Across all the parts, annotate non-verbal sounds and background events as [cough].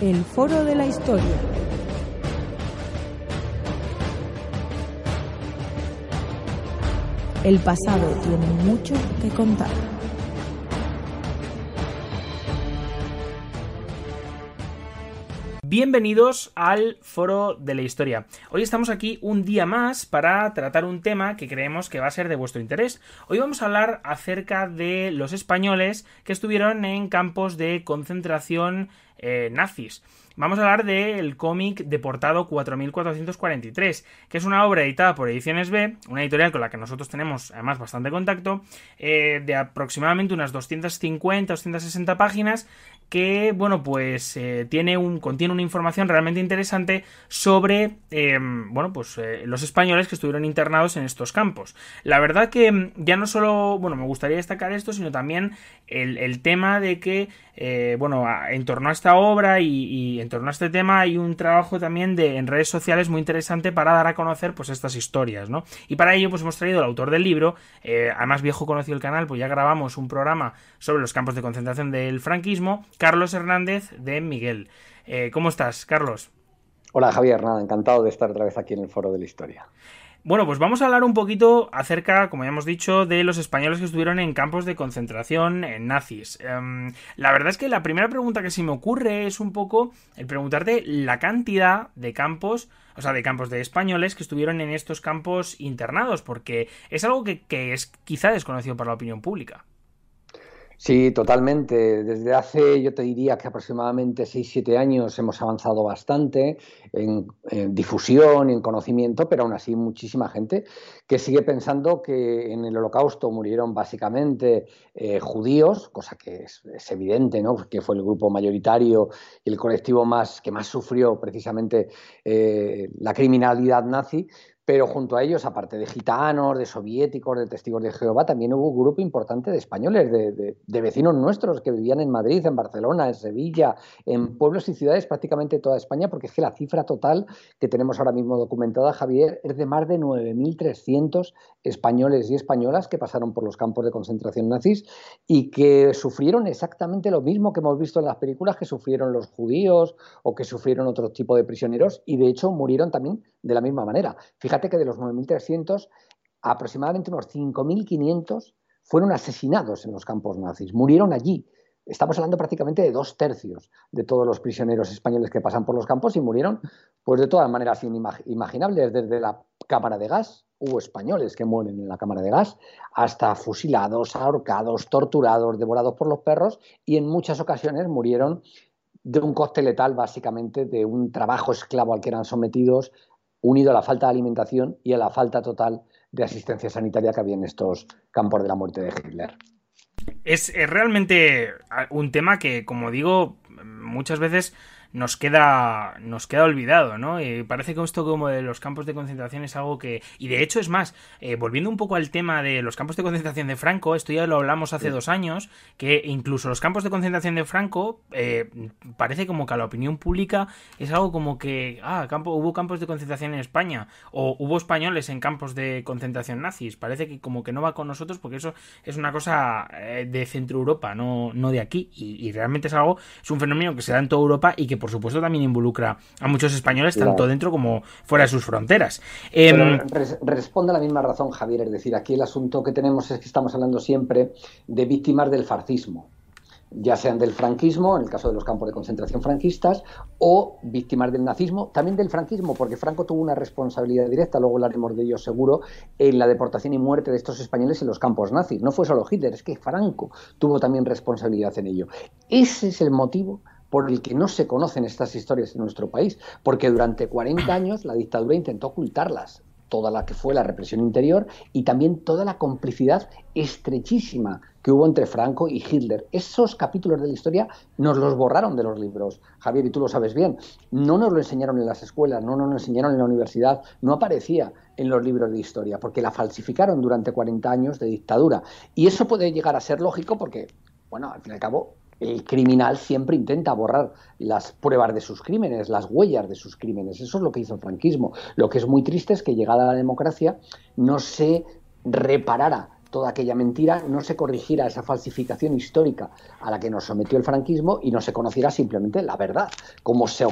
El Foro de la Historia. El pasado tiene mucho que contar. Bienvenidos al Foro de la Historia. Hoy estamos aquí un día más para tratar un tema que creemos que va a ser de vuestro interés. Hoy vamos a hablar acerca de los españoles que estuvieron en campos de concentración eh, nazis. Vamos a hablar del cómic Deportado 4443, que es una obra editada por Ediciones B, una editorial con la que nosotros tenemos además bastante contacto, eh, de aproximadamente unas 250-260 páginas, que, bueno, pues eh, tiene un, contiene una información realmente interesante sobre, eh, bueno, pues los españoles que estuvieron internados en estos campos. La verdad que ya no solo, bueno, me gustaría destacar esto, sino también el, el tema de que, bueno, en torno a esta obra y, y, en torno a este tema hay un trabajo también de, en redes sociales muy interesante para dar a conocer, pues, estas historias, ¿no? Y para ello, pues, hemos traído al autor del libro, además viejo conocido el canal, pues ya grabamos un programa sobre los campos de concentración del franquismo, Carlos Hernández de Miguel. Eh, ¿Cómo estás, Carlos? Hola, Javier. Nada, encantado de estar otra vez aquí en el Foro de la Historia. Bueno, pues vamos a hablar un poquito acerca, como ya hemos dicho, de los españoles que estuvieron en campos de concentración en nazis. Um, la verdad es que la primera pregunta que se me ocurre es un poco el preguntarte la cantidad de campos, o sea, de campos de españoles que estuvieron en estos campos internados, porque es algo que, que es quizá desconocido para la opinión pública. Sí, totalmente. Desde hace, yo te diría que aproximadamente 6-7 años hemos avanzado bastante en, en, difusión en conocimiento, pero aún así muchísima gente que sigue pensando que en el holocausto murieron básicamente eh, judíos, cosa que es, es, evidente, ¿no? que fue el grupo mayoritario y el colectivo más, que más sufrió precisamente eh, la criminalidad nazi, pero junto a ellos, aparte de gitanos, de soviéticos, de testigos de Jehová, también hubo un grupo importante de españoles, de, vecinos nuestros que vivían en Madrid, en Barcelona, en Sevilla, en pueblos y ciudades prácticamente toda España, porque es que la cifra total que tenemos ahora mismo documentada, Javier, es de más de 9.300 españoles y españolas que pasaron por los campos de concentración nazis y que sufrieron exactamente lo mismo que hemos visto en las películas que sufrieron los judíos o que sufrieron otro tipo de prisioneros y de hecho murieron también de la misma manera. Fíjate que de los 9.300, aproximadamente unos 5.500 fueron asesinados en los campos nazis, murieron allí. Estamos hablando prácticamente de dos tercios de todos los prisioneros españoles que pasan por los campos y murieron pues de todas maneras inimaginables, desde la cámara de gas, hubo españoles que mueren en la cámara de gas, hasta fusilados, ahorcados, torturados, devorados por los perros y en muchas ocasiones murieron de un coste letal, básicamente de un trabajo esclavo al que eran sometidos, unido a la falta de alimentación y a la falta total de asistencia sanitaria que había en estos campos de la muerte de Hitler. Es, es realmente un tema que, como digo, muchas veces nos queda, nos queda olvidado, ¿no? Y parece que esto como de los campos de concentración es algo que... Y de hecho es más, eh, volviendo un poco al tema de los campos de concentración de Franco, esto ya lo hablamos hace sí. dos años, que incluso los campos de concentración de Franco eh, parece como que a la opinión pública es algo como que, ah, campo, hubo campos de concentración en España, o hubo españoles en campos de concentración nazis, parece que como que no va con nosotros porque eso es una cosa eh, de Centro Europa, no, no de aquí, y, y realmente es algo, es un fenómeno que se da en toda Europa y que por supuesto también involucra a muchos españoles claro. tanto dentro como fuera de sus fronteras. Eh, res responde a la misma razón, Javier, es decir, aquí el asunto que tenemos es que estamos hablando siempre de víctimas del fascismo ya sean del franquismo, en el caso de los campos de concentración franquistas, o víctimas del nazismo, también del franquismo, porque Franco tuvo una responsabilidad directa, luego hablaremos de ello seguro, en la deportación y muerte de estos españoles en los campos nazis. No fue solo Hitler, es que Franco tuvo también responsabilidad en ello. Ese es el motivo por el que no se conocen estas historias en nuestro país, porque durante 40 [clears throat] años la dictadura intentó ocultarlas, toda la que fue la represión interior y también toda la complicidad estrechísima que hubo entre Franco y Hitler. Esos capítulos de la historia nos los borraron de los libros, Javier, y tú lo sabes bien. No nos lo enseñaron en las escuelas, no nos lo enseñaron en la universidad, no aparecía en los libros de historia, porque la falsificaron durante 40 años de dictadura. Y eso puede llegar a ser lógico porque, bueno, al fin y al cabo, el criminal siempre intenta borrar las pruebas de sus crímenes, las huellas de sus crímenes. Eso es lo que hizo el franquismo. Lo que es muy triste es que llegada la democracia no se reparara toda aquella mentira, no se corrigiera esa falsificación histórica a la que nos sometió el franquismo y no se conociera simplemente la verdad, como se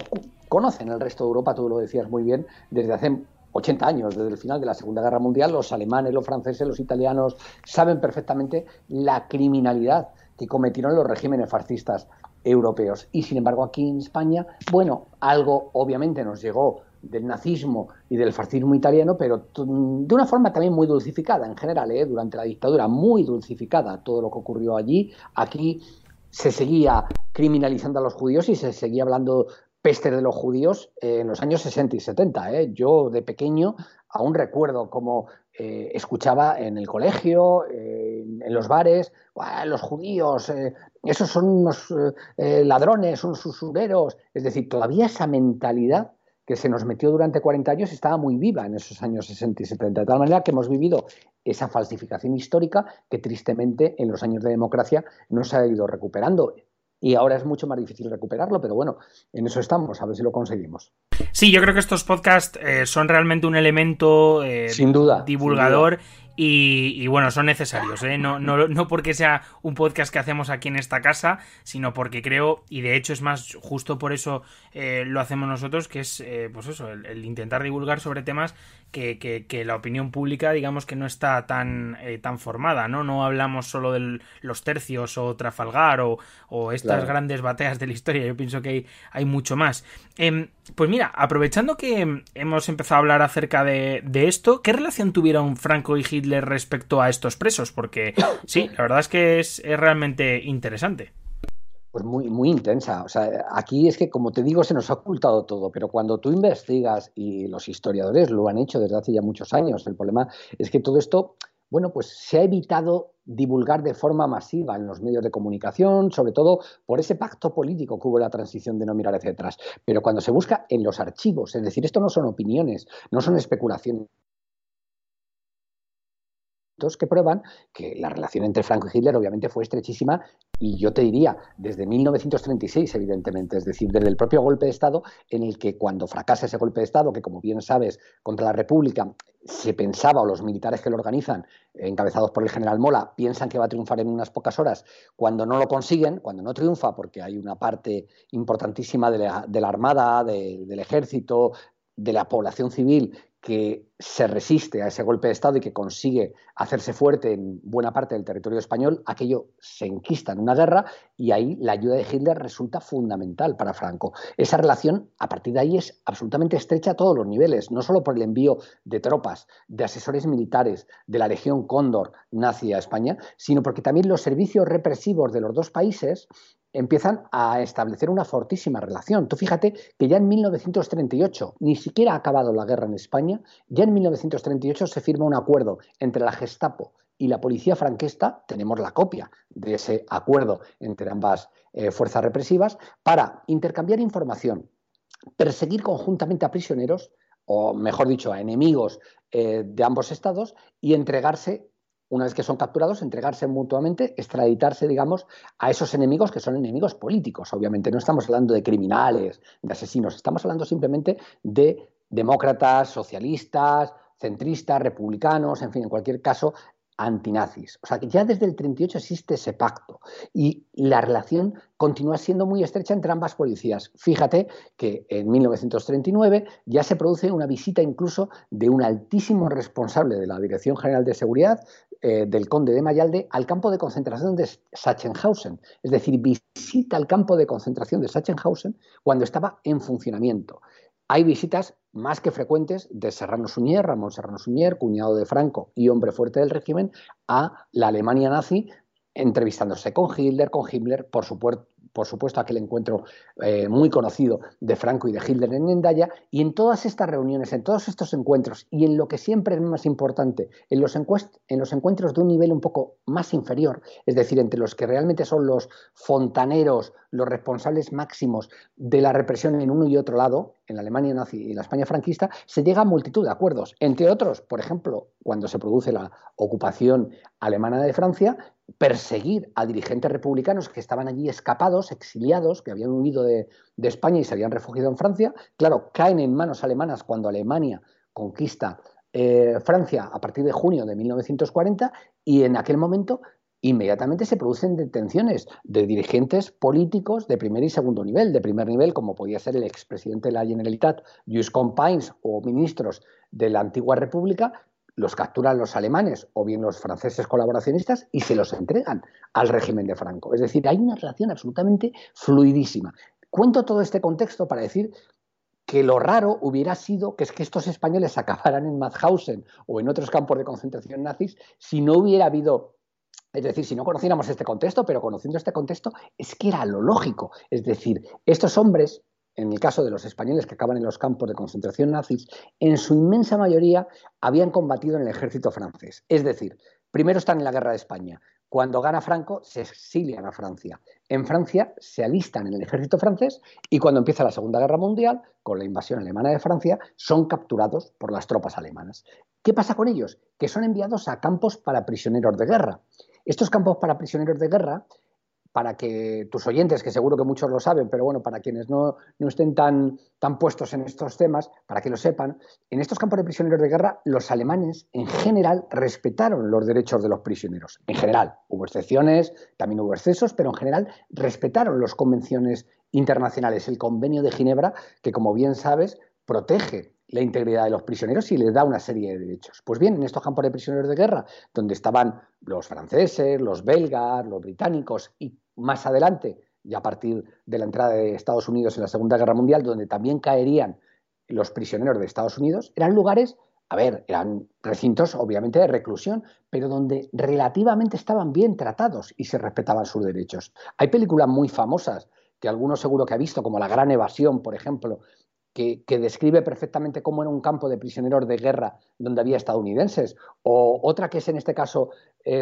conoce en el resto de Europa, tú lo decías muy bien, desde hace 80 años, desde el final de la Segunda Guerra Mundial, los alemanes, los franceses, los italianos saben perfectamente la criminalidad que cometieron los regímenes fascistas europeos. Y sin embargo aquí en España, bueno, algo obviamente nos llegó del nazismo y del fascismo italiano, pero de una forma también muy dulcificada en general, ¿eh? durante la dictadura, muy dulcificada todo lo que ocurrió allí. Aquí se seguía criminalizando a los judíos y se seguía hablando peste de los judíos en los años 60 y 70. ¿eh? Yo de pequeño aún recuerdo cómo eh, escuchaba en el colegio, en los bares, los judíos, esos son unos ladrones, unos usureros. Es decir, todavía esa mentalidad que se nos metió durante 40 años estaba muy viva en esos años 60 y 70. De tal manera que hemos vivido esa falsificación histórica que tristemente en los años de democracia no se ha ido recuperando. Y ahora es mucho más difícil recuperarlo, pero bueno, en eso estamos, a ver si lo conseguimos. Sí, yo creo que estos podcasts eh, son realmente un elemento eh, sin duda, divulgador y, bueno, son necesarios, ¿eh? no, no, no, porque sea un podcast que hacemos aquí en esta casa, sino porque creo, y de hecho es más justo por eso eh, lo hacemos nosotros, que es eh, pues eso, el, intentar divulgar sobre temas que, que, la opinión pública, digamos que no está tan, tan formada, ¿no? No hablamos solo de los tercios o Trafalgar o, o estas grandes bateas de la historia, yo pienso que hay, hay mucho más. Em, pues mira, aprovechando que hemos empezado a hablar acerca de, de esto, ¿qué relación tuvieron Franco y Hitler respecto a estos presos? Porque sí, la verdad es que es, realmente interesante. Pues muy, muy intensa. O sea, aquí es que, como te digo, se nos ha ocultado todo, pero cuando tú investigas, y los historiadores lo han hecho desde hace ya muchos años, el problema es que todo esto, bueno, pues se ha evitado divulgar de forma masiva en los medios de comunicación, sobre todo por ese pacto político que hubo la transición de no mirar hacia atrás. Pero cuando se busca en los archivos, es decir, esto no son opiniones, no son especulaciones que prueban que la relación entre Franco y Hitler obviamente fue estrechísima y yo te diría desde 1936 evidentemente, es decir, desde el propio golpe de Estado en el que cuando fracasa ese golpe de Estado, que como bien sabes, contra la República se pensaba o los militares que lo organizan, encabezados por el general Mola, piensan que va a triunfar en unas pocas horas, cuando no lo consiguen, cuando no triunfa, porque hay una parte importantísima de la, Armada, del Ejército, de la población civil que se resiste a ese golpe de Estado y que consigue hacerse fuerte en buena parte del territorio español, aquello se enquista en una guerra y ahí la ayuda de Hitler resulta fundamental para Franco. Esa relación a partir de ahí es absolutamente estrecha a todos los niveles, no solo por el envío de tropas, de asesores militares, de la Legión Cóndor nazi a España, sino porque también los servicios represivos de los dos países empiezan a establecer una fortísima relación. Tú fíjate que ya en 1938, ni siquiera ha acabado la guerra en España, ya en 1938 se firma un acuerdo entre la Gestapo y la policía franquista, tenemos la copia de ese acuerdo entre ambas eh, fuerzas represivas, para intercambiar información, perseguir conjuntamente a prisioneros, o mejor dicho, a enemigos eh, de ambos estados, y entregarse una vez que son capturados, entregarse mutuamente, extraditarse, digamos, a esos enemigos que son enemigos políticos. Obviamente, no estamos hablando de criminales, de asesinos, estamos hablando simplemente de demócratas, socialistas, centristas, republicanos, en fin, en cualquier caso, antinazis. O sea que ya desde el 38 existe ese pacto y la relación continúa siendo muy estrecha entre ambas policías. Fíjate que en 1939 ya se produce una visita incluso de un altísimo responsable de la Dirección General de Seguridad, eh, del conde de Mayalde, al campo de concentración de Sachsenhausen. Es decir, visita al campo de concentración de Sachsenhausen cuando estaba en funcionamiento. Hay visitas más que frecuentes de Serrano Suñer, Ramón Serrano Suñer, cuñado de Franco y hombre fuerte del régimen, a la Alemania nazi, entrevistándose con Hitler, con Himmler, por supuesto, por supuesto, aquel encuentro eh, muy conocido de Franco y de Hitler en Endaya, y en todas estas reuniones, en todos estos encuentros, y en lo que siempre es más importante, en los, en los encuentros de un nivel un poco más inferior, es decir, entre los que realmente son los fontaneros, los responsables máximos de la represión en uno y otro lado, en la Alemania nazi y la España franquista, se llega a multitud de acuerdos. Entre otros, por ejemplo, cuando se produce la ocupación alemana de Francia, perseguir a dirigentes republicanos que estaban allí escapados, exiliados, que habían huido de, España y se habían refugiado en Francia. Claro, caen en manos alemanas cuando Alemania conquista eh, Francia a partir de junio de 1940 y en aquel momento inmediatamente se producen detenciones de dirigentes políticos de primer y segundo nivel. De primer nivel, como podía ser el expresidente de la Generalitat, Lluís Companys, o ministros de la antigua República, los capturan los alemanes o bien los franceses colaboracionistas y se los entregan al régimen de Franco. Es decir, hay una relación absolutamente fluidísima. Cuento todo este contexto para decir que lo raro hubiera sido que es que estos españoles acabaran en Mauthausen o en otros campos de concentración nazis si no hubiera habido es decir, si no conociéramos este contexto, pero conociendo este contexto, es que era lo lógico. Es decir, estos hombres, en el caso de los españoles que acaban en los campos de concentración nazis, en su inmensa mayoría habían combatido en el ejército francés. Es decir, primero están en la guerra de España. Cuando gana Franco, se exilian a Francia. En Francia se alistan en el ejército francés y cuando empieza la Segunda Guerra Mundial, con la invasión alemana de Francia, son capturados por las tropas alemanas. ¿Qué pasa con ellos? Que son enviados a campos para prisioneros de guerra. Estos campos para prisioneros de guerra, para que tus oyentes, que seguro que muchos lo saben, pero bueno, para quienes no, estén tan, tan puestos en estos temas, para que lo sepan, en estos campos de prisioneros de guerra, los alemanes en general respetaron los derechos de los prisioneros. En general, hubo excepciones, también hubo excesos, pero en general respetaron las convenciones internacionales, el convenio de Ginebra, que como bien sabes, protege la integridad de los prisioneros y les da una serie de derechos. Pues bien, en estos campos de prisioneros de guerra, donde estaban los franceses, los belgas, los británicos y más adelante, y a partir de la entrada de Estados Unidos en la Segunda Guerra Mundial, donde también caerían los prisioneros de Estados Unidos, eran lugares, a ver, eran recintos obviamente de reclusión, pero donde relativamente estaban bien tratados y se respetaban sus derechos. Hay películas muy famosas que algunos seguro que ha visto, como La Gran Evasión, por ejemplo, que, describe perfectamente cómo era un campo de prisioneros de guerra donde había estadounidenses, o otra que es en este caso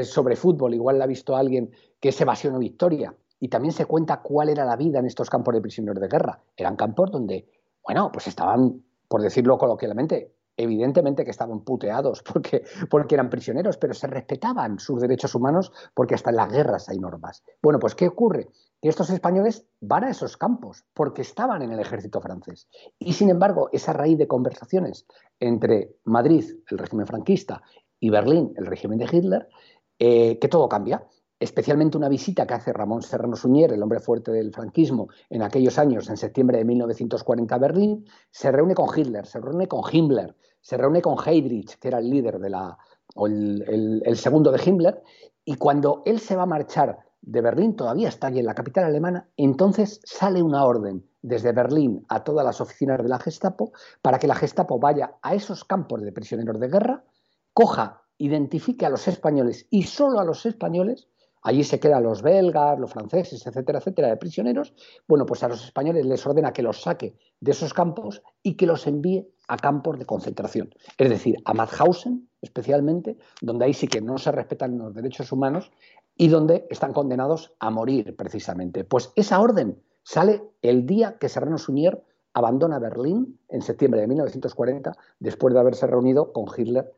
sobre fútbol, igual la ha visto alguien, que es Evasión o Victoria, y también se cuenta cuál era la vida en estos campos de prisioneros de guerra. Eran campos donde, bueno, pues estaban, por decirlo coloquialmente, evidentemente que estaban puteados [laughs] porque, porque eran prisioneros, pero se respetaban sus derechos humanos porque hasta en las guerras hay normas. Bueno, pues ¿qué ocurre? Que estos españoles van a esos campos porque estaban en el ejército francés. Y sin embargo, esa raíz de conversaciones entre Madrid, el régimen franquista, y Berlín, el régimen de Hitler, eh, que todo cambia especialmente una visita que hace Ramón Serrano Suñer, el hombre fuerte del franquismo, en aquellos años, en septiembre de 1940 a Berlín, se reúne con Hitler, se reúne con Himmler, se reúne con Heydrich, que era el líder de la, o el, segundo de Himmler, y cuando él se va a marchar de Berlín, todavía está allí en la capital alemana, entonces sale una orden desde Berlín a todas las oficinas de la Gestapo para que la Gestapo vaya a esos campos de prisioneros de guerra, coja, identifique a los españoles y solo a los españoles Allí se quedan los belgas, los franceses, etcétera, etcétera, de prisioneros. Bueno, pues a los españoles les ordena que los saque de esos campos y que los envíe a campos de concentración. Es decir, a Mauthausen, especialmente, donde ahí sí que no se respetan los derechos humanos y donde están condenados a morir, precisamente. Pues esa orden sale el día que Serrano Suñer abandona Berlín en septiembre de 1940, después de haberse reunido con Hitler,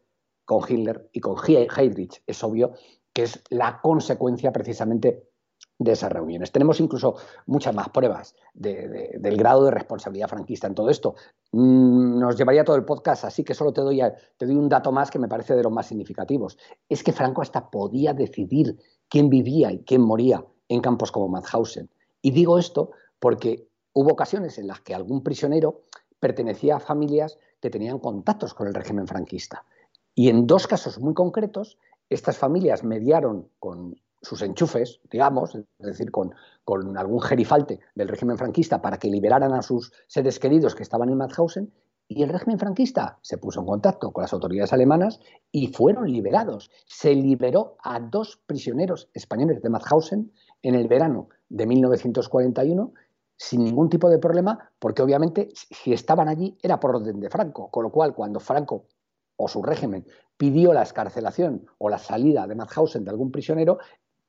con Hitler y con Heydrich. Es obvio que es la consecuencia precisamente de esas reuniones. Tenemos incluso muchas más pruebas del grado de responsabilidad franquista en todo esto. Mm, nos llevaría todo el podcast, así que solo te doy, te doy un dato más que me parece de los más significativos. Es que Franco hasta podía decidir quién vivía y quién moría en campos como Mauthausen. Y digo esto porque hubo ocasiones en las que algún prisionero pertenecía a familias que tenían contactos con el régimen franquista. Y en dos casos muy concretos, estas familias mediaron con sus enchufes, digamos, es decir, con, algún gerifalte del régimen franquista para que liberaran a sus seres queridos que estaban en Mauthausen, y el régimen franquista se puso en contacto con las autoridades alemanas y fueron liberados. Se liberó a dos prisioneros españoles de Mauthausen en el verano de 1941 sin ningún tipo de problema, porque obviamente si estaban allí era por orden de Franco, con lo cual cuando Franco o su régimen pidió la escarcelación o la salida de Mauthausen de algún prisionero,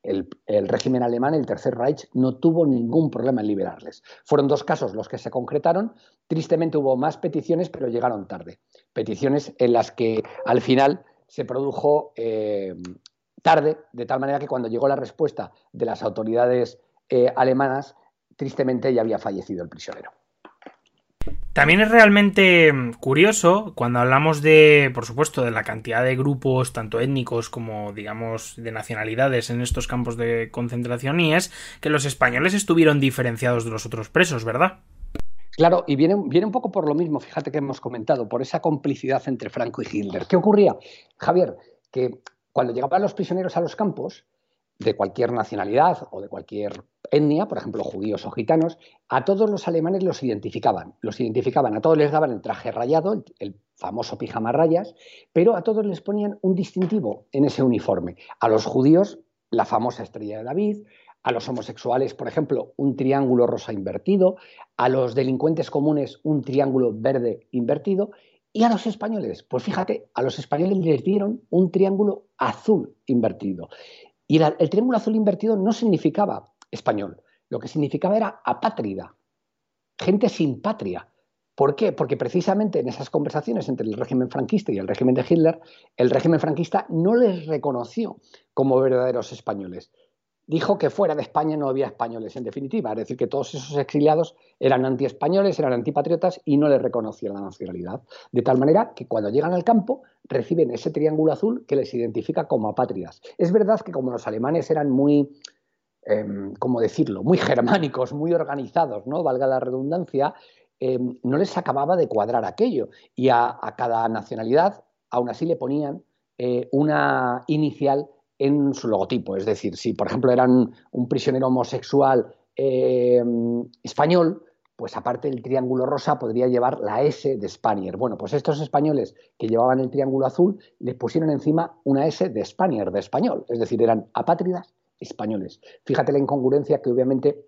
el, régimen alemán, el Tercer Reich, no tuvo ningún problema en liberarles. Fueron dos casos los que se concretaron. Tristemente hubo más peticiones, pero llegaron tarde. Peticiones en las que al final se produjo eh, tarde, de tal manera que cuando llegó la respuesta de las autoridades eh, alemanas, tristemente ya había fallecido el prisionero. También es realmente mm, curioso cuando hablamos de, por supuesto, de la cantidad de grupos, tanto étnicos como, digamos, de nacionalidades en estos campos de concentración, y es que los españoles estuvieron diferenciados de los otros presos, ¿verdad? Claro, y viene, viene un poco por lo mismo, fíjate que hemos comentado, por esa complicidad entre Franco y Hitler. ¿Qué ocurría? Javier, que cuando llegaban los prisioneros a los campos, de cualquier nacionalidad o de cualquier etnia, por ejemplo, judíos o gitanos, a todos los alemanes los identificaban. Los identificaban, a todos les daban el traje rayado, el, famoso pijama rayas, pero a todos les ponían un distintivo en ese uniforme. A los judíos, la famosa estrella de David, a los homosexuales, por ejemplo, un triángulo rosa invertido, a los delincuentes comunes, un triángulo verde invertido, y a los españoles, pues fíjate, a los españoles les dieron un triángulo azul invertido. Y el, triángulo azul invertido no significaba español, lo que significaba era apátrida, gente sin patria. ¿Por qué? Porque precisamente en esas conversaciones entre el régimen franquista y el régimen de Hitler, el régimen franquista no les reconoció como verdaderos españoles, dijo que fuera de España no había españoles, en definitiva, es decir, que todos esos exiliados eran antiespañoles, eran antipatriotas y no les reconocían la nacionalidad. De tal manera que cuando llegan al campo reciben ese triángulo azul que les identifica como apátridas. Es verdad que como los alemanes eran muy, eh, ¿cómo decirlo?, muy germánicos, muy organizados, ¿no? Valga la redundancia, em, no les acababa de cuadrar aquello. Y a, cada nacionalidad, aún así le ponían eh, una inicial en su logotipo. Es decir, si por ejemplo eran un prisionero homosexual eh, español, pues aparte del triángulo rosa podría llevar la S de Spanier. Bueno, pues estos españoles que llevaban el triángulo azul les pusieron encima una S de Spanier, de español. Es decir, eran apátridas españoles. Fíjate la incongruencia que obviamente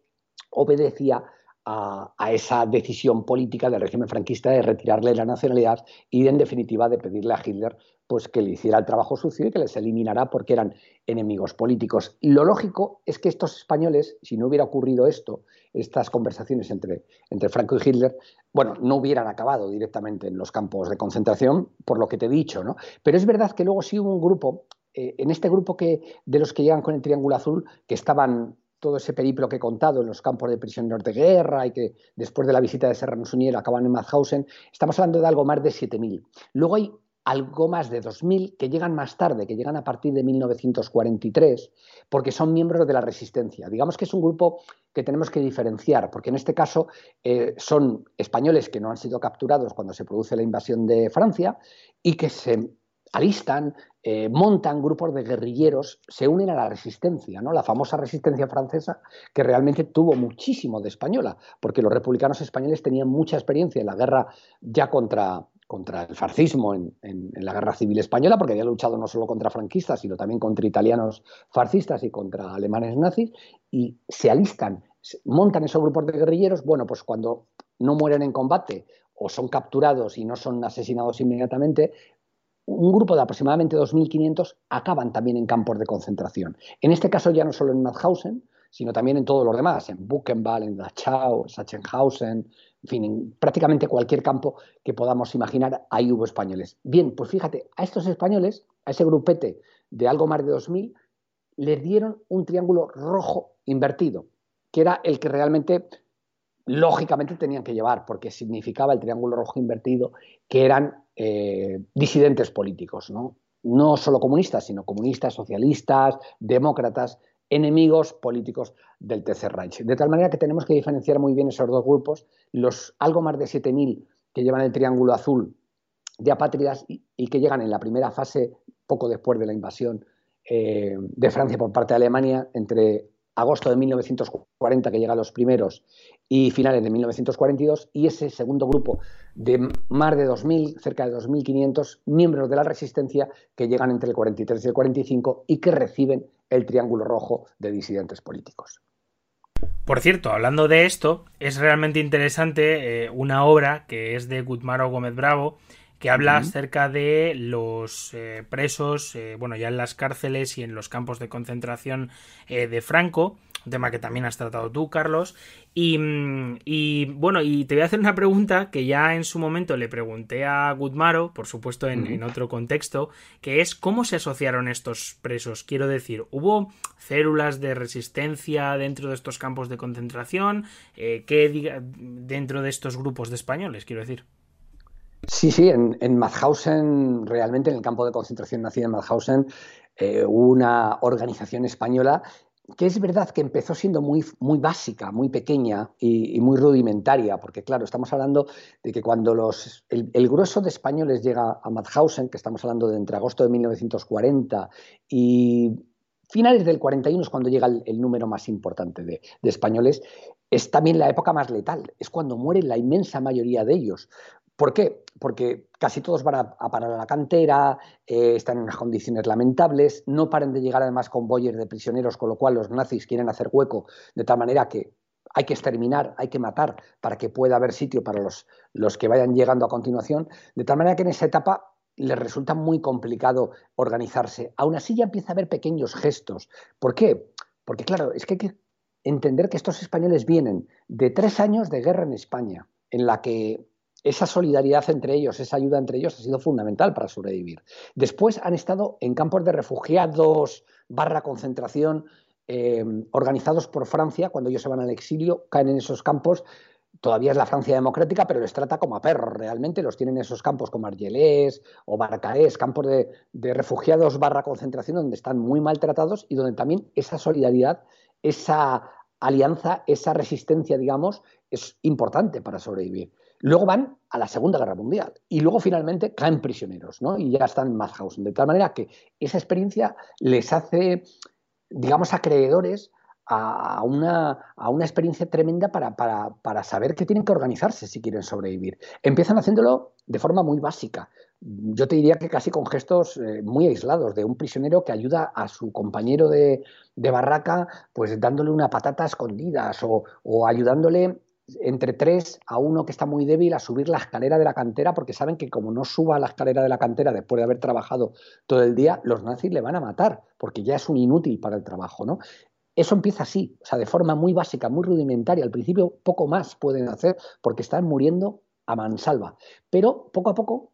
obedecía a, esa decisión política del régimen franquista de retirarle la nacionalidad y, en definitiva, de pedirle a Hitler pues que le hiciera el trabajo sucio y que les eliminara porque eran enemigos políticos. Lo lógico es que estos españoles, si no hubiera ocurrido esto, estas conversaciones entre, entre Franco y Hitler, bueno, no hubieran acabado directamente en los campos de concentración, por lo que te he dicho, ¿no? Pero es verdad que luego sí hubo un grupo, eh, en este grupo que, de los que llegan con el Triángulo Azul, que estaban todo ese periplo que he contado en los campos de prisioneros de guerra y que después de la visita de Serrano Suñer acaban en Mauthausen, estamos hablando de algo más de 7.000. Luego hay algo más de 2.000 que llegan más tarde, que llegan a partir de 1943, porque son miembros de la resistencia. Digamos que es un grupo que tenemos que diferenciar, porque en este caso eh, son españoles que no han sido capturados cuando se produce la invasión de Francia y que se alistan, eh, montan grupos de guerrilleros, se unen a la resistencia, ¿no? la famosa resistencia francesa, que realmente tuvo muchísimo de española, porque los republicanos españoles tenían mucha experiencia en la guerra ya contra, contra el fascismo en, la guerra civil española, porque había luchado no solo contra franquistas, sino también contra italianos fascistas y contra alemanes nazis, y se alistan, montan esos grupos de guerrilleros, bueno, pues cuando no mueren en combate o son capturados y no son asesinados inmediatamente, un grupo de aproximadamente 2.500 acaban también en campos de concentración. En este caso ya no solo en Mauthausen, sino también en todos los demás, en Buchenwald, en Dachau, Sachsenhausen, en fin, en prácticamente cualquier campo que podamos imaginar, ahí hubo españoles. Bien, pues fíjate, a estos españoles, a ese grupete de algo más de 2.000, les dieron un triángulo rojo invertido, que era el que realmente, lógicamente, tenían que llevar, porque significaba el triángulo rojo invertido que eran eh, disidentes políticos, ¿no? no solo comunistas, sino comunistas, socialistas, demócratas, enemigos políticos del Tercer Reich. De tal manera que tenemos que diferenciar muy bien esos dos grupos, los algo más de 7.000 que llevan el triángulo azul de apátridas y, que llegan en la primera fase, poco después de la invasión eh, de Francia por parte de Alemania, entre agosto de 1940, que llegan los primeros, y finales de 1942, y ese segundo grupo de más de 2.000, cerca de 2.500 miembros de la resistencia que llegan entre el 43 y el 45 y que reciben el triángulo rojo de disidentes políticos. Por cierto, hablando de esto, es realmente interesante eh, una obra que es de Gutmaro Gómez Bravo, que habla acerca de los eh, presos, eh, bueno, ya en las cárceles y en los campos de concentración de Franco, un tema que también has tratado tú, Carlos. Y, bueno, y te voy a hacer una pregunta que ya en su momento le pregunté a Gutmaro, por supuesto en, otro contexto, que es cómo se asociaron estos presos. Quiero decir, ¿hubo células de resistencia dentro de estos campos de concentración? Eh, ¿Qué diga, dentro de estos grupos de españoles, quiero decir? Sí, sí, en, en realmente en el campo de concentración nacido en Mauthausen, eh, una organización española que es verdad que empezó siendo muy, muy básica, muy pequeña y, muy rudimentaria, porque claro, estamos hablando de que cuando los, el, grueso de españoles llega a Mauthausen, que estamos hablando de entre agosto de 1940 y finales del 41 es cuando llega el, número más importante de, de, españoles, es también la época más letal, es cuando muere la inmensa mayoría de ellos, ¿Por qué? Porque casi todos van a, parar a la cantera, eh, están en unas condiciones lamentables, no paren de llegar además con boyers de prisioneros, con lo cual los nazis quieren hacer hueco de tal manera que hay que exterminar, hay que matar para que pueda haber sitio para los, los que vayan llegando a continuación, de tal manera que en esa etapa les resulta muy complicado organizarse. Aún así ya empieza a haber pequeños gestos. ¿Por qué? Porque claro, es que hay que entender que estos españoles vienen de tres años de guerra en España, en la que esa solidaridad entre ellos, esa ayuda entre ellos ha sido fundamental para sobrevivir. Después han estado en campos de refugiados barra concentración eh, organizados por Francia, cuando ellos se van al exilio, caen en esos campos. Todavía es la Francia democrática, pero les trata como a perros realmente. Los tienen en esos campos como Argelés o Barcaés, campos de, de refugiados barra concentración donde están muy maltratados y donde también esa solidaridad, esa alianza, esa resistencia, digamos, es importante para sobrevivir. Luego van a la Segunda Guerra Mundial y luego finalmente caen prisioneros, ¿no? Y ya están en Mauthausen. De tal manera que esa experiencia les hace, digamos, acreedores a una, a una experiencia tremenda para, para, saber que tienen que organizarse si quieren sobrevivir. Empiezan haciéndolo de forma muy básica. Yo te diría que casi con gestos eh, muy aislados, de un prisionero que ayuda a su compañero de, de barraca, pues dándole una patata a escondidas o ayudándole entre tres a uno que está muy débil a subir la escalera de la cantera porque saben que como no suba la escalera de la cantera después de haber trabajado todo el día, los nazis le van a matar porque ya es un inútil para el trabajo, ¿no? Eso empieza así, o sea, de forma muy básica, muy rudimentaria. Al principio poco más pueden hacer porque están muriendo a mansalva. Pero poco a poco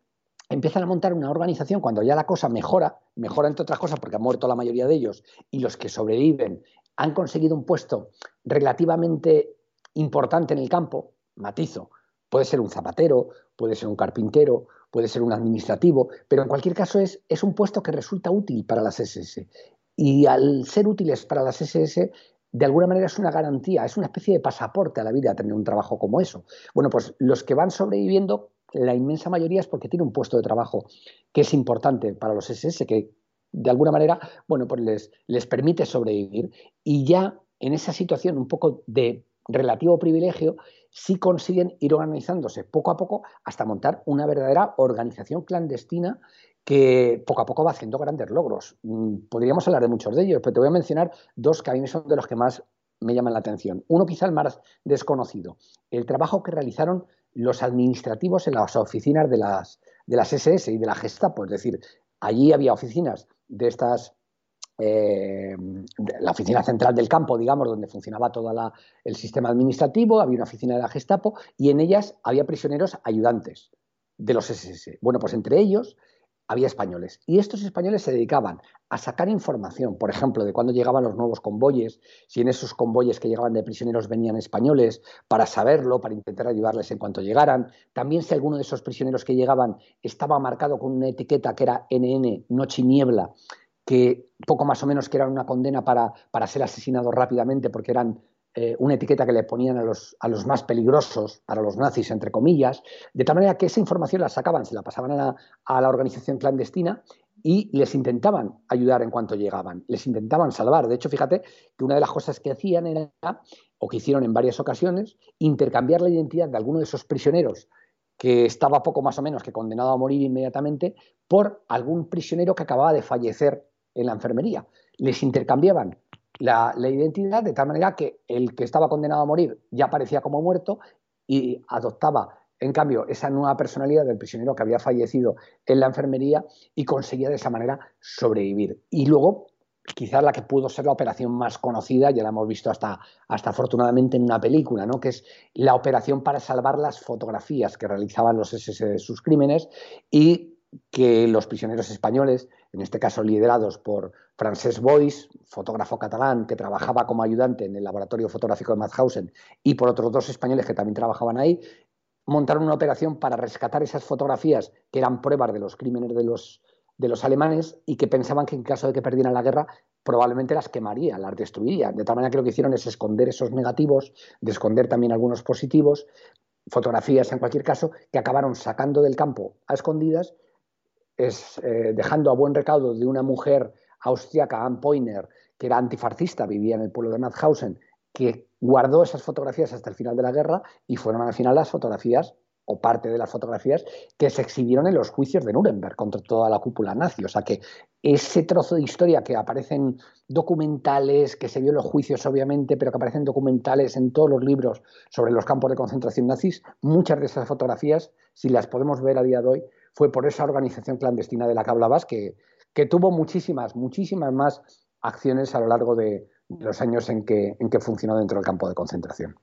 empiezan a montar una organización cuando ya la cosa mejora, mejora entre otras cosas porque ha muerto la mayoría de ellos y los que sobreviven han conseguido un puesto relativamente importante en el campo, matizo, puede ser un zapatero, puede ser un carpintero, puede ser un administrativo, pero en cualquier caso es, es un puesto que resulta útil para las SS. Y al ser útiles para las SS, de alguna manera es una garantía, es una especie de pasaporte a la vida tener un trabajo como eso. Bueno, pues los que van sobreviviendo, la inmensa mayoría es porque tienen un puesto de trabajo que es importante para los SS, que de alguna manera, bueno, pues les, les permite sobrevivir. Y ya en esa situación un poco de relativo privilegio, sí consiguen ir organizándose poco a poco hasta montar una verdadera organización clandestina que poco a poco va haciendo grandes logros. Mm, podríamos hablar de muchos de ellos, pero te voy a mencionar dos que a mí son de los que más me llaman la atención. Uno quizá el más desconocido, el trabajo que realizaron los administrativos en las oficinas de las, de las SS y de la Gestapo, es decir, allí había oficinas de estas eh, la oficina central del campo, digamos, donde funcionaba todo el sistema administrativo, había una oficina de la Gestapo y en ellas había prisioneros ayudantes de los SS. Bueno, pues entre ellos había españoles y estos españoles se dedicaban a sacar información, por ejemplo, de cuándo llegaban los nuevos convoyes, si en esos convoyes que llegaban de prisioneros venían españoles, para saberlo, para intentar ayudarles en cuanto llegaran. También si alguno de esos prisioneros que llegaban estaba marcado con una etiqueta que era NN, noche y niebla, que poco más o menos que eran una condena para, para ser asesinados rápidamente porque eran eh, una etiqueta que le ponían a los, a los más peligrosos, para los nazis, entre comillas, de tal manera que esa información la sacaban, se la pasaban a a la organización clandestina y les intentaban ayudar en cuanto llegaban, les intentaban salvar. De hecho, fíjate que una de las cosas que hacían era, o que hicieron en varias ocasiones, intercambiar la identidad de alguno de esos prisioneros que estaba poco más o menos que condenado a morir inmediatamente por algún prisionero que acababa de fallecer en la enfermería. Les intercambiaban la, identidad de tal manera que el que estaba condenado a morir ya parecía como muerto y adoptaba, en cambio, esa nueva personalidad del prisionero que había fallecido en la enfermería y conseguía de esa manera sobrevivir. Y luego quizás la que pudo ser la operación más conocida, ya la hemos visto hasta, hasta afortunadamente en una película, ¿no? que es la operación para salvar las fotografías que realizaban los SS de sus crímenes y que los prisioneros españoles, en este caso liderados por Francesc Boix, fotógrafo catalán que trabajaba como ayudante en el laboratorio fotográfico de Mauthausen, y por otros dos españoles que también trabajaban ahí, montaron una operación para rescatar esas fotografías que eran pruebas de los crímenes de los, de los alemanes y que pensaban que en caso de que perdieran la guerra probablemente las quemaría, las destruiría. De tal manera que lo que hicieron es esconder esos negativos, de esconder también algunos positivos, fotografías en cualquier caso, que acabaron sacando del campo a escondidas, es, eh, dejando a buen recaudo de una mujer austriaca, Anne Poiner, que era antifascista, vivía en el pueblo de Mauthausen, que guardó esas fotografías hasta el final de la guerra y fueron al final las fotografías o parte de las fotografías que se exhibieron en los juicios de Nuremberg contra toda la cúpula nazi. O sea que ese trozo de historia que aparecen documentales, que se vio en los juicios obviamente, pero que aparecen documentales en todos los libros sobre los campos de concentración nazis, muchas de esas fotografías, si las podemos ver a día de hoy, fue por esa organización clandestina de la que hablabas, que, que tuvo muchísimas, muchísimas más acciones a lo largo de, los años en que, en que funcionó dentro del campo de concentración.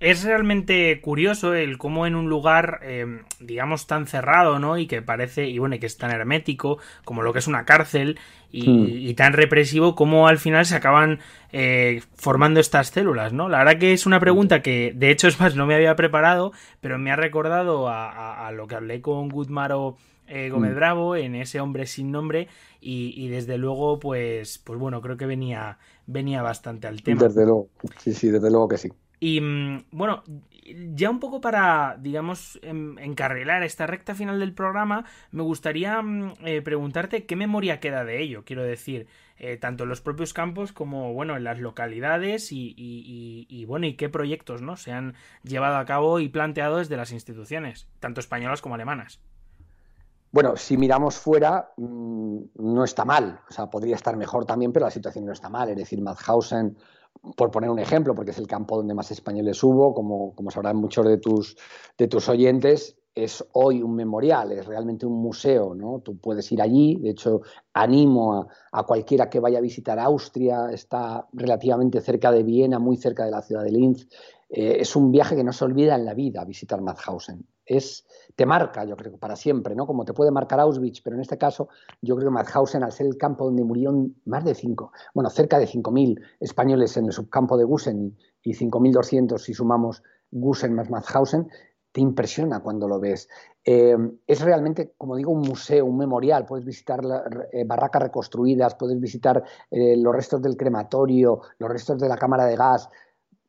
Es realmente curioso el cómo en un lugar, eh, digamos, tan cerrado, ¿no? Y que parece, y bueno, que es tan hermético, como lo que es una cárcel, y, hmm. tan represivo, cómo al final se acaban eh, formando estas células, ¿no? La verdad que es una pregunta que, de hecho, es más, no me había preparado, pero me ha recordado a, lo que hablé con Guzmaro eh, Gómez hmm. Bravo en ese hombre sin nombre, y, y desde luego, pues, pues bueno, creo que venía venía bastante al tema. Desde luego, sí, sí, desde luego que sí. Y mm, bueno, ya un poco para, digamos, encarrilar esta recta final del programa, me gustaría mm, eh, preguntarte qué memoria queda de ello, quiero decir, eh, tanto en los propios campos como, bueno, en las localidades y, y, bueno, y qué proyectos, ¿no? Se han llevado a cabo y planteado desde las instituciones, tanto españolas como alemanas. Bueno, si miramos fuera, mm, no está mal. O sea, podría estar mejor también, pero la situación no está mal. Es decir, Mauthausen, por poner un ejemplo, porque es el campo donde más españoles hubo, como, como sabrán muchos de tus, de tus oyentes, es hoy un memorial, es realmente un museo, ¿no? Tú puedes ir allí, de hecho, animo a, a, cualquiera que vaya a visitar Austria, está relativamente cerca de Viena, muy cerca de la ciudad de Linz. Eh, es un viaje que no se olvida en la vida visitar Mauthausen es, te marca, yo creo, para siempre, ¿no? Como te puede marcar Auschwitz, pero en este caso yo creo que Mauthausen, al ser el campo donde murieron más de cinco, bueno, cerca de 5.000 españoles en el subcampo de Gusen y 5.200 si sumamos Gusen más Mauthausen, te impresiona cuando lo ves. Eh, es realmente, como digo, un museo, un memorial. Puedes visitar eh, barracas reconstruidas, puedes visitar los restos del crematorio, los restos de la cámara de gas,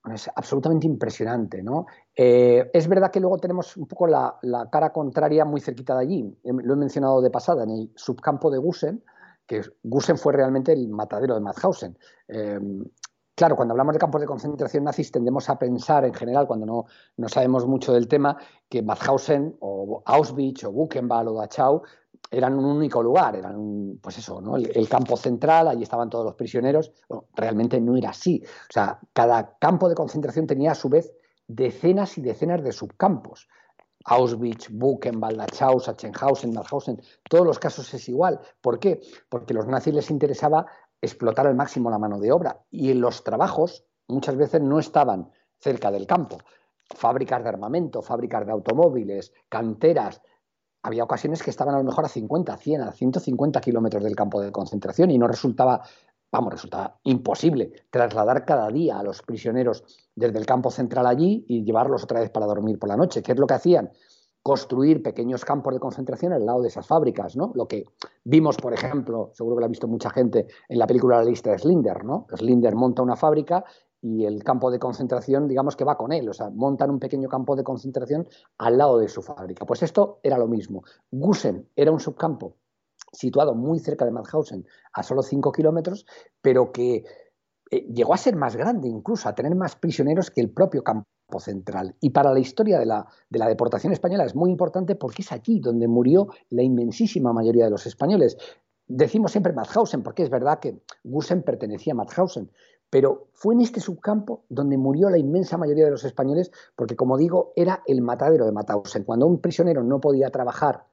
es absolutamente impresionante, ¿no? Eh, es verdad que luego tenemos un poco la, cara contraria muy cerquita de allí. Em, lo he mencionado de pasada, en el subcampo de Gusen, que Gusen fue realmente el matadero de Mauthausen. Em, claro, cuando hablamos de campos de concentración nazis tendemos a pensar en general, cuando no, no sabemos mucho del tema, que Mauthausen o Auschwitz o Buchenwald o Dachau eran un único lugar, eran pues eso, ¿no? el, campo central, allí estaban todos los prisioneros. realmente no era así. O sea, cada campo de concentración tenía a su vez decenas y decenas de subcampos. Auschwitz, Buchenwald, Dachau, Sachsenhausen, Mauthausen, todos los casos es igual. ¿Por qué? Porque a los nazis les interesaba explotar al máximo la mano de obra y en los trabajos muchas veces no estaban cerca del campo. Fábricas de armamento, fábricas de automóviles, canteras, había ocasiones que estaban a lo mejor a 50, 100, a 150 kilómetros del campo de concentración y no resultaba, vamos, resultaba imposible trasladar cada día a los prisioneros desde el campo central allí y llevarlos otra vez para dormir por la noche. ¿Qué es lo que hacían? Construir pequeños campos de concentración al lado de esas fábricas, ¿no? Lo que vimos, por ejemplo, seguro que lo ha visto mucha gente en la película La lista de Slinder, ¿no? Slinder monta una fábrica y el campo de concentración, digamos que va con él, o sea, montan un pequeño campo de concentración al lado de su fábrica. Pues esto era lo mismo. Gusen era un subcampo situado muy cerca de Mauthausen, a solo 5 kilómetros, pero que eh, llegó a ser más grande incluso, a tener más prisioneros que el propio campo central. Y para la historia de la, de la deportación española es muy importante porque es aquí donde murió la inmensísima mayoría de los españoles. Decimos siempre Mauthausen, porque es verdad que Gusen pertenecía a Mauthausen, pero fue en este subcampo donde murió la inmensa mayoría de los españoles, porque como digo, era el matadero de Mauthausen. Cuando un prisionero no podía trabajar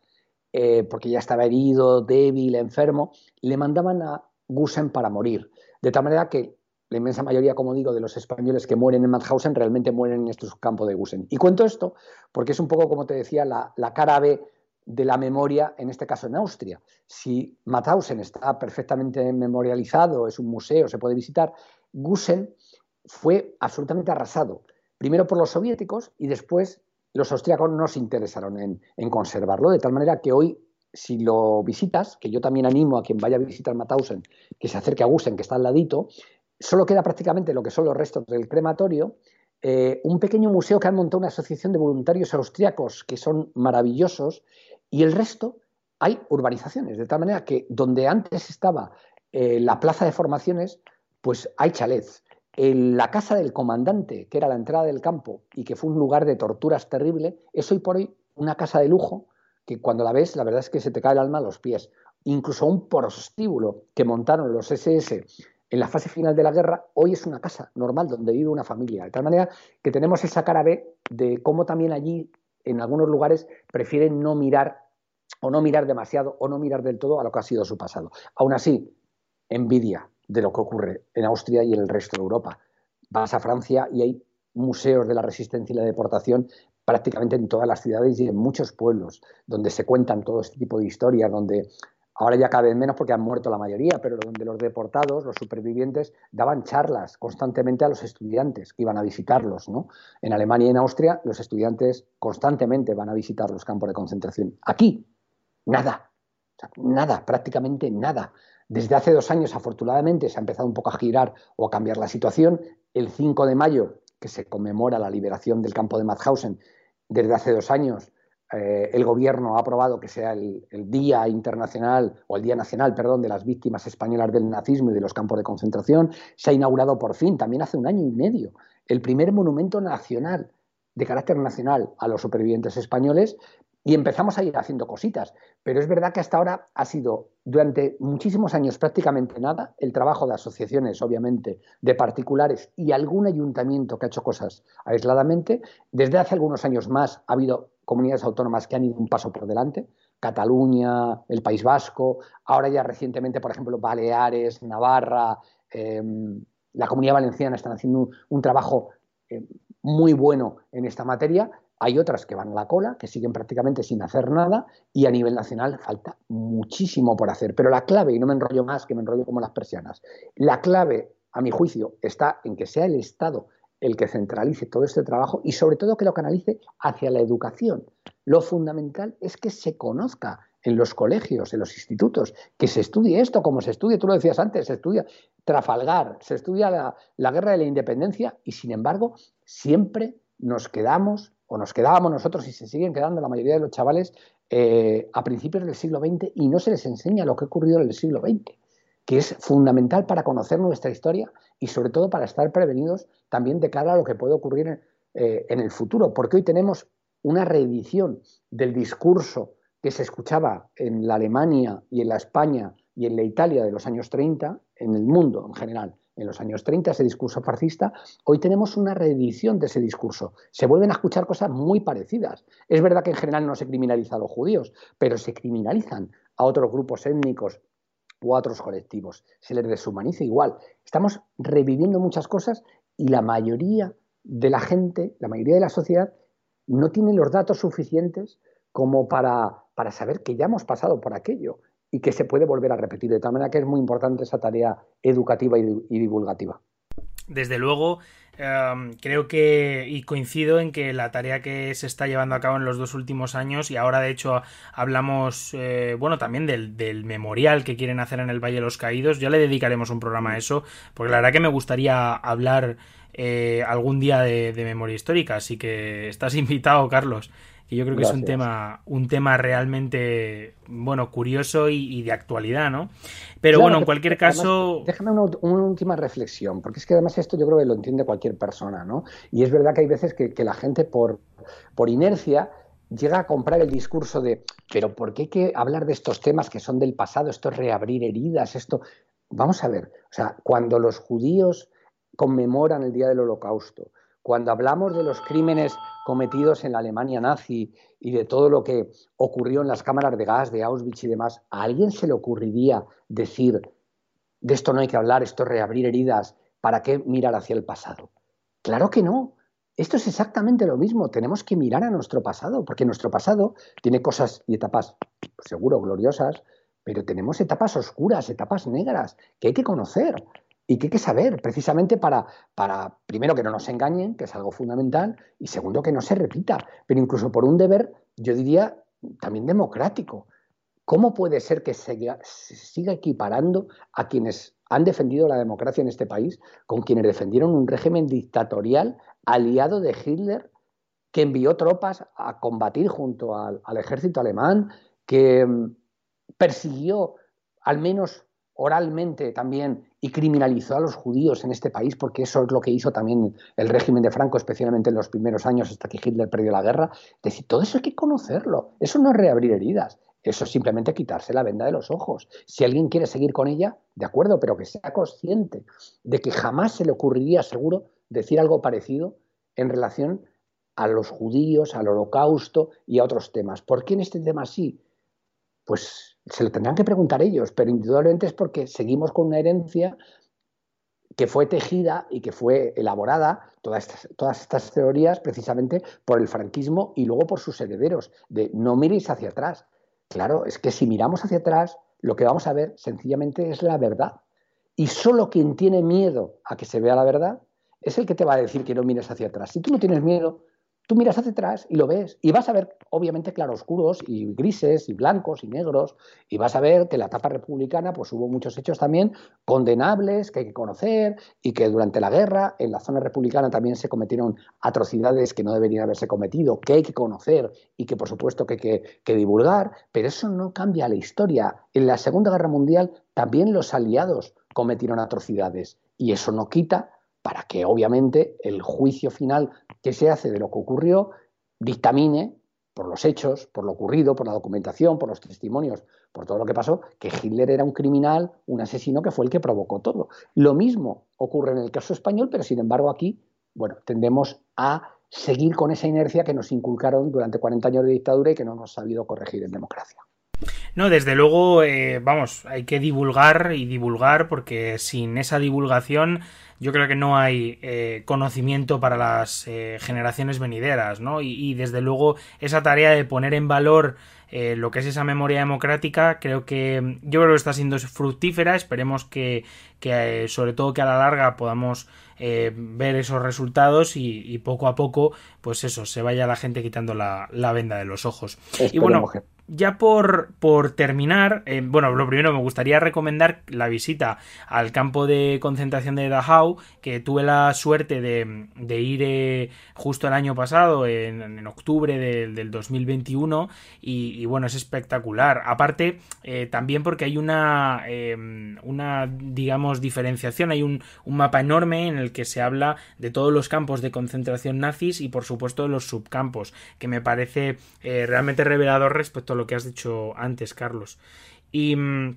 eh, porque ya estaba herido, débil, enfermo, le mandaban a Gusen para morir. De tal manera que la inmensa mayoría, como digo, de los españoles que mueren en Mauthausen realmente mueren en estos campos de Gusen. Y cuento esto porque es un poco, como te decía, la, cara B de la memoria, en este caso en Austria. Si Mauthausen está perfectamente memorializado, es un museo, se puede visitar, Gusen fue absolutamente arrasado, primero por los soviéticos y después los austríacos no se interesaron en, conservarlo, de tal manera que hoy si lo visitas, que yo también animo a quien vaya a visitar Mauthausen, que se acerque a Gusen, que está al ladito, solo queda prácticamente lo que son los restos del crematorio, eh, un pequeño museo que han montado una asociación de voluntarios austriacos que son maravillosos, y el resto hay urbanizaciones, de tal manera que donde antes estaba eh, la plaza de formaciones, pues hay chalets. En la casa del comandante, que era la entrada del campo y que fue un lugar de torturas terrible, es hoy por hoy una casa de lujo que cuando la ves, la verdad es que se te cae el alma a los pies. Incluso un prostíbulo que montaron los SS en la fase final de la guerra, hoy es una casa normal donde vive una familia. De tal manera que tenemos esa cara B de cómo también allí, en algunos lugares, prefieren no mirar o no mirar demasiado o no mirar del todo a lo que ha sido su pasado. Aún así, envidia de lo que ocurre en Austria y en el resto de Europa. Vas a Francia y hay museos de la resistencia y la deportación prácticamente en todas las ciudades y en muchos pueblos, donde se cuentan todo este tipo de historias, donde Ahora ya caben menos porque han muerto la mayoría, pero donde los deportados, los supervivientes, daban charlas constantemente a los estudiantes que iban a visitarlos. ¿no? En Alemania y en Austria, los estudiantes constantemente van a visitar los campos de concentración. Aquí, nada. nada, prácticamente nada. Desde hace dos años, afortunadamente, se ha empezado un poco a girar o a cambiar la situación. El 5 de mayo, que se conmemora la liberación del campo de Mauthausen, desde hace dos años eh, el gobierno ha aprobado que sea el, Día Internacional o el Día Nacional, perdón, de las víctimas españolas del nazismo y de los campos de concentración. Se ha inaugurado por fin, también hace un año y medio, el primer monumento nacional de carácter nacional a los supervivientes españoles y empezamos a ir haciendo cositas. Pero es verdad que hasta ahora ha sido durante muchísimos años prácticamente nada el trabajo de asociaciones, obviamente, de particulares y algún ayuntamiento que ha hecho cosas aisladamente. Desde hace algunos años más ha habido comunidades autónomas que han ido un paso por delante, Cataluña, el País Vasco, ahora ya recientemente, por ejemplo, Baleares, Navarra, em, la Comunidad Valenciana están haciendo un, trabajo em, muy bueno en esta materia. Hay otras que van a la cola, que siguen prácticamente sin hacer nada, y a nivel nacional falta muchísimo por hacer. Pero la clave, y no me enrollo más, que me enrollo como las persianas, la clave, a mi juicio, está en que sea el Estado el que centralice todo este trabajo y sobre todo que lo canalice hacia la educación. Lo fundamental es que se conozca en los colegios, en los institutos, que se estudie esto como se estudia, tú lo decías antes, se estudia Trafalgar, se estudia la, guerra de la independencia y sin embargo siempre nos quedamos o nos quedábamos nosotros y se siguen quedando la mayoría de los chavales eh, a principios del siglo XX y no se les enseña lo que ha ocurrido en el siglo XX que es fundamental para conocer nuestra historia y sobre todo para estar prevenidos también de cara a lo que puede ocurrir eh, en, el futuro, porque hoy tenemos una reedición del discurso que se escuchaba en la Alemania y en la España y en la Italia de los años 30, en el mundo en general, en los años 30, ese discurso fascista, hoy tenemos una reedición de ese discurso. Se vuelven a escuchar cosas muy parecidas. Es verdad que en general no se criminaliza a los judíos, pero se criminalizan a otros grupos étnicos o a otros colectivos. Se les deshumaniza igual. Estamos reviviendo muchas cosas y la mayoría de la gente, la mayoría de la sociedad, no tiene los datos suficientes como para, para saber que ya hemos pasado por aquello y que se puede volver a repetir. De tal manera que es muy importante esa tarea educativa y divulgativa. Desde luego, Em, creo que y coincido en que la tarea que se está llevando a cabo en los dos últimos años y ahora de hecho hablamos eh, bueno también del, memorial que quieren hacer en el Valle de los Caídos ya le dedicaremos un programa a eso porque la verdad que me gustaría hablar eh, algún día de memoria histórica así que estás [laughs] invitado Carlos que yo creo que es un tema, un tema realmente, bueno, curioso y, de actualidad, ¿no? Pero bueno, en cualquier caso... déjame una, última reflexión, porque es que además esto yo creo que lo entiende cualquier persona, ¿no? Y es verdad que hay veces que, la gente por, por inercia llega a comprar el discurso de, pero ¿por qué hay que hablar de estos temas que son del pasado? Esto es reabrir heridas, esto... Vamos a ver, o sea, cuando los judíos conmemoran el Día del Holocausto, cuando hablamos de los crímenes cometidos en la Alemania nazi y de todo lo que ocurrió en las cámaras de gas de Auschwitz y demás, ¿a alguien se le ocurriría decir de esto no hay que hablar, esto es reabrir heridas, ¿para qué mirar hacia el pasado? Claro que no. Esto es exactamente lo mismo. Tenemos que mirar a nuestro pasado, porque nuestro pasado tiene cosas y etapas, seguro, gloriosas, pero tenemos etapas oscuras, etapas negras, que hay que conocer y que hay que saber, precisamente para, para, primero, que no nos engañen, que es algo fundamental, y segundo, que no se repita, pero incluso por un deber, yo diría, también democrático. ¿Cómo puede ser que se siga equiparando a quienes han defendido la democracia en este país con quienes defendieron un régimen dictatorial aliado de Hitler que envió tropas a combatir junto al, ejército alemán, que mm, persiguió al menos oralmente también y criminalizó a los judíos en este país, porque eso es lo que hizo también el régimen de Franco, especialmente en los primeros años hasta que Hitler perdió la guerra. Es decir, todo eso hay que conocerlo. Eso no es reabrir heridas. Eso es simplemente quitarse la venda de los ojos. Si alguien quiere seguir con ella, de acuerdo, pero que sea consciente de que jamás se le ocurriría, seguro, decir algo parecido en relación a los judíos, al holocausto y a otros temas. ¿Por qué en este tema sí? Pues se lo tendrán que preguntar ellos, pero indudablemente es porque seguimos con una herencia que fue tejida y que fue elaborada, todas estas, todas estas teorías, precisamente por el franquismo y luego por sus herederos, de no miréis hacia atrás, Claro, es que si miramos hacia atrás, lo que vamos a ver sencillamente es la verdad. Y solo quien tiene miedo a que se vea la verdad es el que te va a decir que no mires hacia atrás. Si tú no tienes miedo, tú miras hacia atrás y lo ves. Y vas a ver, obviamente, claroscuros y grises y blancos y negros. Y vas a ver que en la etapa republicana pues, hubo muchos hechos también condenables que hay que conocer y que durante la guerra en la zona republicana también se cometieron atrocidades que no deberían haberse cometido, que hay que conocer y que, por supuesto, que hay que, que divulgar. Pero eso no cambia la historia. En la Segunda Guerra Mundial también los aliados cometieron atrocidades. Y eso no quita para que obviamente el juicio final que se hace de lo que ocurrió dictamine por los hechos, por lo ocurrido, por la documentación, por los testimonios, por todo lo que pasó, que Hitler era un criminal, un asesino que fue el que provocó todo. Lo mismo ocurre en el caso español, pero sin embargo aquí, bueno, tendemos a seguir con esa inercia que nos inculcaron durante 40 años de dictadura y que no hemos sabido corregir en democracia. No, desde luego, eh, vamos, hay que divulgar y divulgar porque sin esa divulgación yo creo que no hay eh, conocimiento para las eh, generaciones venideras, ¿no? Y, desde luego esa tarea de poner en valor eh, lo que es esa memoria democrática, creo que yo creo que está siendo fructífera. Esperemos que, que sobre todo que a la larga podamos ver esos resultados y, poco a poco, pues eso, se vaya la gente quitando la, venda de los ojos. y bueno ya por, por terminar, eh, bueno, lo primero me gustaría recomendar la visita al campo de concentración de Dachau, que tuve la suerte de, de ir eh, justo el año pasado, en, octubre del 2021, y, bueno, es espectacular. Aparte, eh, también porque hay una, una, digamos, diferenciación, hay un, un mapa enorme en el que se habla de todos los campos de concentración nazis y por supuesto de los subcampos, que me parece realmente revelador respecto a lo que has dicho antes, Carlos. Y mm,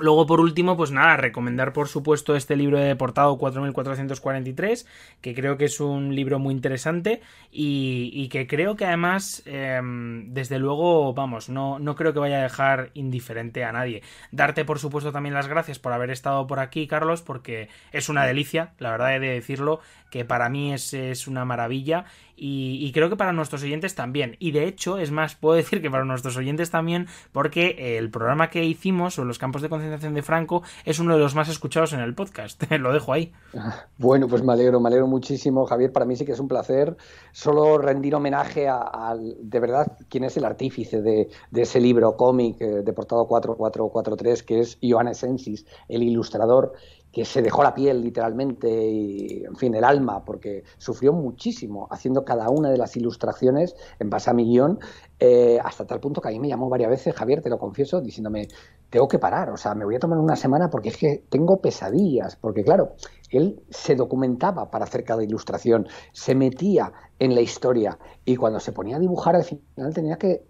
Luego, por último, pues nada, recomendar por supuesto este libro de Deportado 4443, que creo que es un libro muy interesante y, que creo que además, em, desde luego, vamos, no, no creo que vaya a dejar indiferente a nadie. Darte por supuesto también las gracias por haber estado por aquí, Carlos, porque es una delicia, la verdad he de decirlo, que para mí es, es una maravilla y, creo que para nuestros oyentes también. Y de hecho, es más, puedo decir que para nuestros oyentes también, porque el programa que hicimos sobre los campos de concentración de Franco es uno de los más escuchados en el podcast. [laughs] Lo dejo ahí. [laughs] Bueno, pues me alegro, me alegro muchísimo, Javier. Para mí sí que es un placer solo rendir homenaje a, de verdad, quién es el artífice de, ese libro cómic eh, deportado 4443, que es Ioannes Ensis, el ilustrador que se dejó la piel literalmente y, en fin, el alma, porque sufrió muchísimo haciendo cada una de las ilustraciones en base a mi guion, eh, hasta tal punto que a mí me llamó varias veces, Javier, te lo confieso, diciéndome, tengo que parar, o sea, me voy a tomar una semana porque es que tengo pesadillas, porque claro, él se documentaba para hacer cada ilustración, se metía en la historia y cuando se ponía a dibujar al final tenía que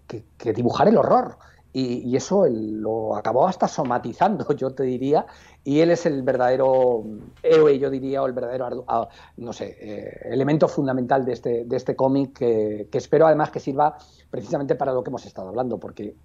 dibujar el horror. Y, eso lo acabó hasta somatizando, [laughs] yo te diría, y él es el verdadero héroe, yo diría, o el verdadero, ah, no sé, eh, elemento fundamental de este, de este cómic, que, espero además que sirva precisamente para lo que hemos estado hablando, porque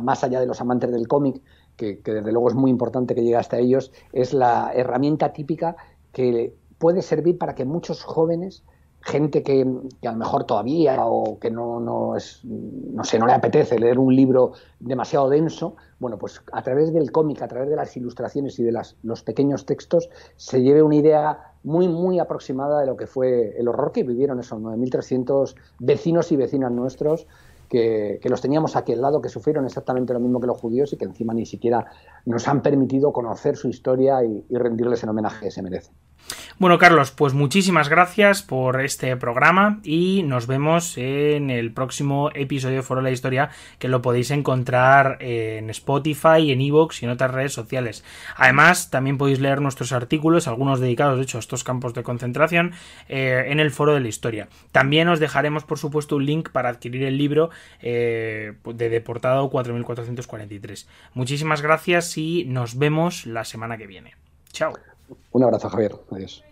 más allá de los amantes del cómic, que, desde luego es muy importante que llegue hasta ellos, es la herramienta típica que puede servir para que muchos jóvenes gente que, a lo mejor todavía o que no, no, es, no sé, no le apetece leer un libro demasiado denso, bueno, pues a través del cómic, a través de las ilustraciones y de las, los pequeños textos, se lleve una idea muy, muy aproximada de lo que fue el horror que vivieron esos 9.300 vecinos y vecinas nuestros que, los teníamos aquí al lado, que sufrieron exactamente lo mismo que los judíos y que encima ni siquiera nos han permitido conocer su historia y, y rendirles el homenaje que se merecen. Bueno, Carlos, pues muchísimas gracias por este programa y nos vemos en el próximo episodio de Foro de la Historia que lo podéis encontrar en Spotify, en Evox y en otras redes sociales. Además, también podéis leer nuestros artículos, algunos dedicados, de hecho, a estos campos de concentración, eh, en el Foro de la Historia. También os dejaremos, por supuesto, un link para adquirir el libro eh, de Deportado 4443. Muchísimas gracias y nos vemos la semana que viene. Chao. Un abrazo, Javier. Adiós.